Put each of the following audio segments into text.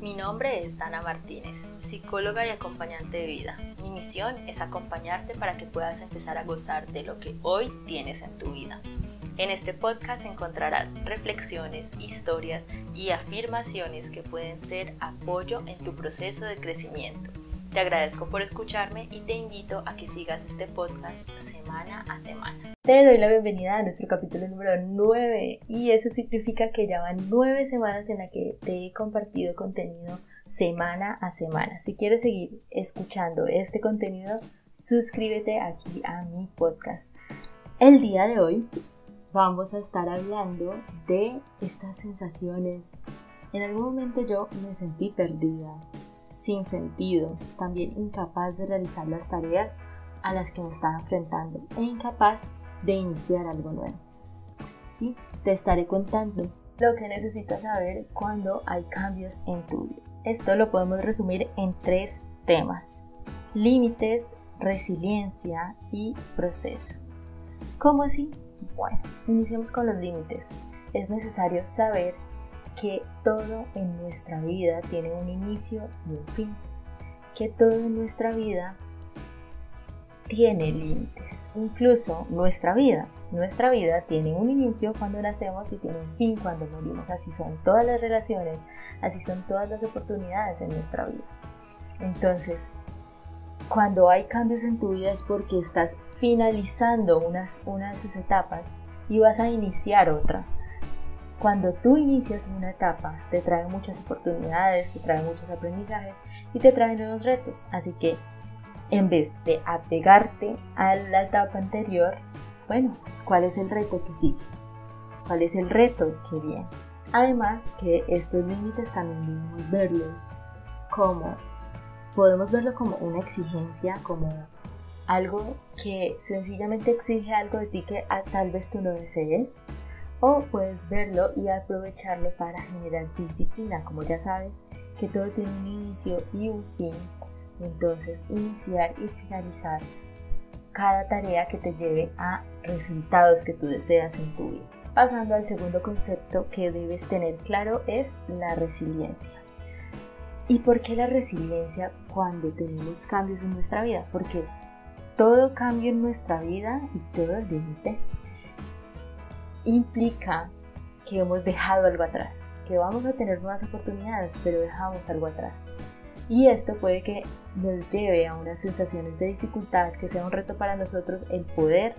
Mi nombre es Dana Martínez, psicóloga y acompañante de vida. Mi misión es acompañarte para que puedas empezar a gozar de lo que hoy tienes en tu vida. En este podcast encontrarás reflexiones, historias y afirmaciones que pueden ser apoyo en tu proceso de crecimiento. Te agradezco por escucharme y te invito a que sigas este podcast semana a semana. Te doy la bienvenida a nuestro capítulo número 9 y eso significa que ya van 9 semanas en las que te he compartido contenido semana a semana. Si quieres seguir escuchando este contenido, suscríbete aquí a mi podcast. El día de hoy vamos a estar hablando de estas sensaciones. En algún momento yo me sentí perdida, sin sentido, también incapaz de realizar las tareas a las que me estaba enfrentando e incapaz de iniciar algo nuevo. Sí, te estaré contando lo que necesitas saber cuando hay cambios en tu vida. Esto lo podemos resumir en tres temas. Límites, resiliencia y proceso. ¿Cómo así? Bueno, iniciemos con los límites. Es necesario saber que todo en nuestra vida tiene un inicio y un fin. Que todo en nuestra vida tiene límites. Incluso nuestra vida. Nuestra vida tiene un inicio cuando nacemos y tiene un fin cuando morimos. Así son todas las relaciones, así son todas las oportunidades en nuestra vida. Entonces, cuando hay cambios en tu vida es porque estás finalizando unas, una de sus etapas y vas a iniciar otra. Cuando tú inicias una etapa, te trae muchas oportunidades, te trae muchos aprendizajes y te traen nuevos retos. Así que en vez de apegarte a la etapa anterior, bueno, ¿cuál es el reto que sigue? ¿Cuál es el reto que viene? Además que estos límites también debemos verlos como, podemos verlo como una exigencia, como algo que sencillamente exige algo de ti que tal vez tú no desees, o puedes verlo y aprovecharlo para generar disciplina, como ya sabes que todo tiene un inicio y un fin, entonces iniciar y finalizar cada tarea que te lleve a resultados que tú deseas en tu vida. Pasando al segundo concepto que debes tener claro es la resiliencia. ¿Y por qué la resiliencia cuando tenemos cambios en nuestra vida? Porque todo cambio en nuestra vida y todo límite implica que hemos dejado algo atrás, que vamos a tener nuevas oportunidades, pero dejamos algo atrás. Y esto puede que nos lleve a unas sensaciones de dificultad, que sea un reto para nosotros el poder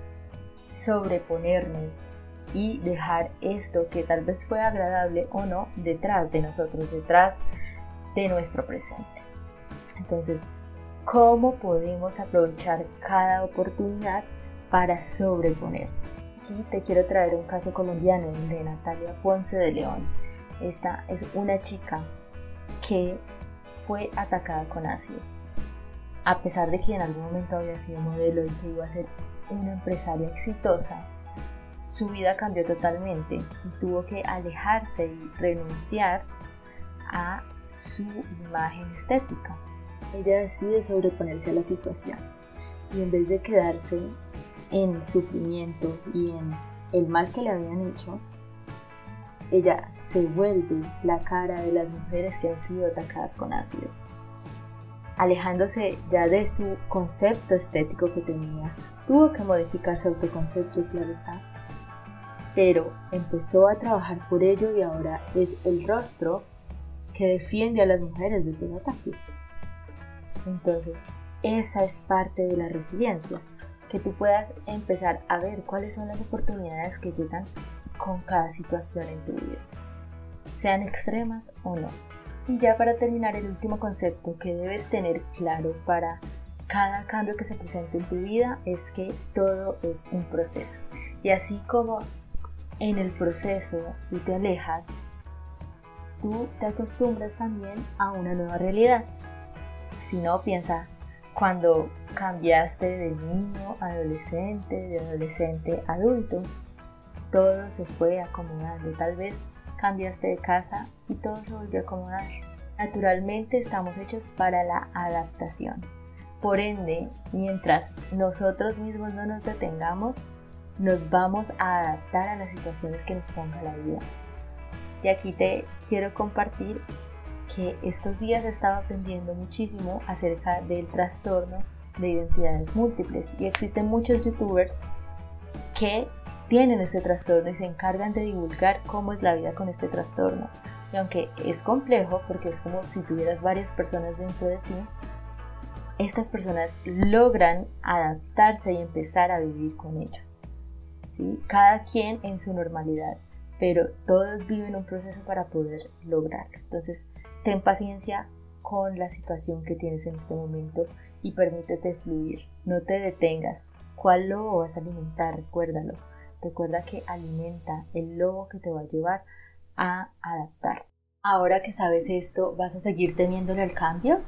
sobreponernos y dejar esto que tal vez fue agradable o no detrás de nosotros, detrás de nuestro presente. Entonces, ¿cómo podemos aprovechar cada oportunidad para sobreponer? Aquí te quiero traer un caso colombiano de Natalia Ponce de León. Esta es una chica que fue atacada con ácido. A pesar de que en algún momento había sido modelo y que iba a ser una empresaria exitosa, su vida cambió totalmente y tuvo que alejarse y renunciar a su imagen estética. Ella decide sobreponerse a la situación y en vez de quedarse en el sufrimiento y en el mal que le habían hecho, ella se vuelve la cara de las mujeres que han sido atacadas con ácido, alejándose ya de su concepto estético que tenía. Tuvo que modificar su autoconcepto, claro está, pero empezó a trabajar por ello y ahora es el rostro que defiende a las mujeres de sus ataques. Entonces, esa es parte de la resiliencia, que tú puedas empezar a ver cuáles son las oportunidades que llegan con cada situación en tu vida, sean extremas o no. Y ya para terminar, el último concepto que debes tener claro para cada cambio que se presente en tu vida es que todo es un proceso. Y así como en el proceso tú te alejas, tú te acostumbras también a una nueva realidad. Si no, piensa cuando cambiaste de niño a adolescente, de adolescente adulto, todo se fue acomodando. Tal vez cambiaste de casa y todo se volvió a acomodar. Naturalmente estamos hechos para la adaptación. Por ende, mientras nosotros mismos no nos detengamos, nos vamos a adaptar a las situaciones que nos ponga la vida. Y aquí te quiero compartir que estos días estaba aprendiendo muchísimo acerca del trastorno de identidades múltiples y existen muchos youtubers que tienen este trastorno y se encargan de divulgar cómo es la vida con este trastorno. Y aunque es complejo, porque es como si tuvieras varias personas dentro de ti, estas personas logran adaptarse y empezar a vivir con ello. ¿sí? Cada quien en su normalidad, pero todos viven un proceso para poder lograrlo. Entonces, ten paciencia con la situación que tienes en este momento y permítete fluir. No te detengas. ¿Cuál lobo vas a alimentar? Recuérdalo. Recuerda que alimenta el lobo que te va a llevar a adaptar. Ahora que sabes esto, ¿vas a seguir temiéndole al cambio?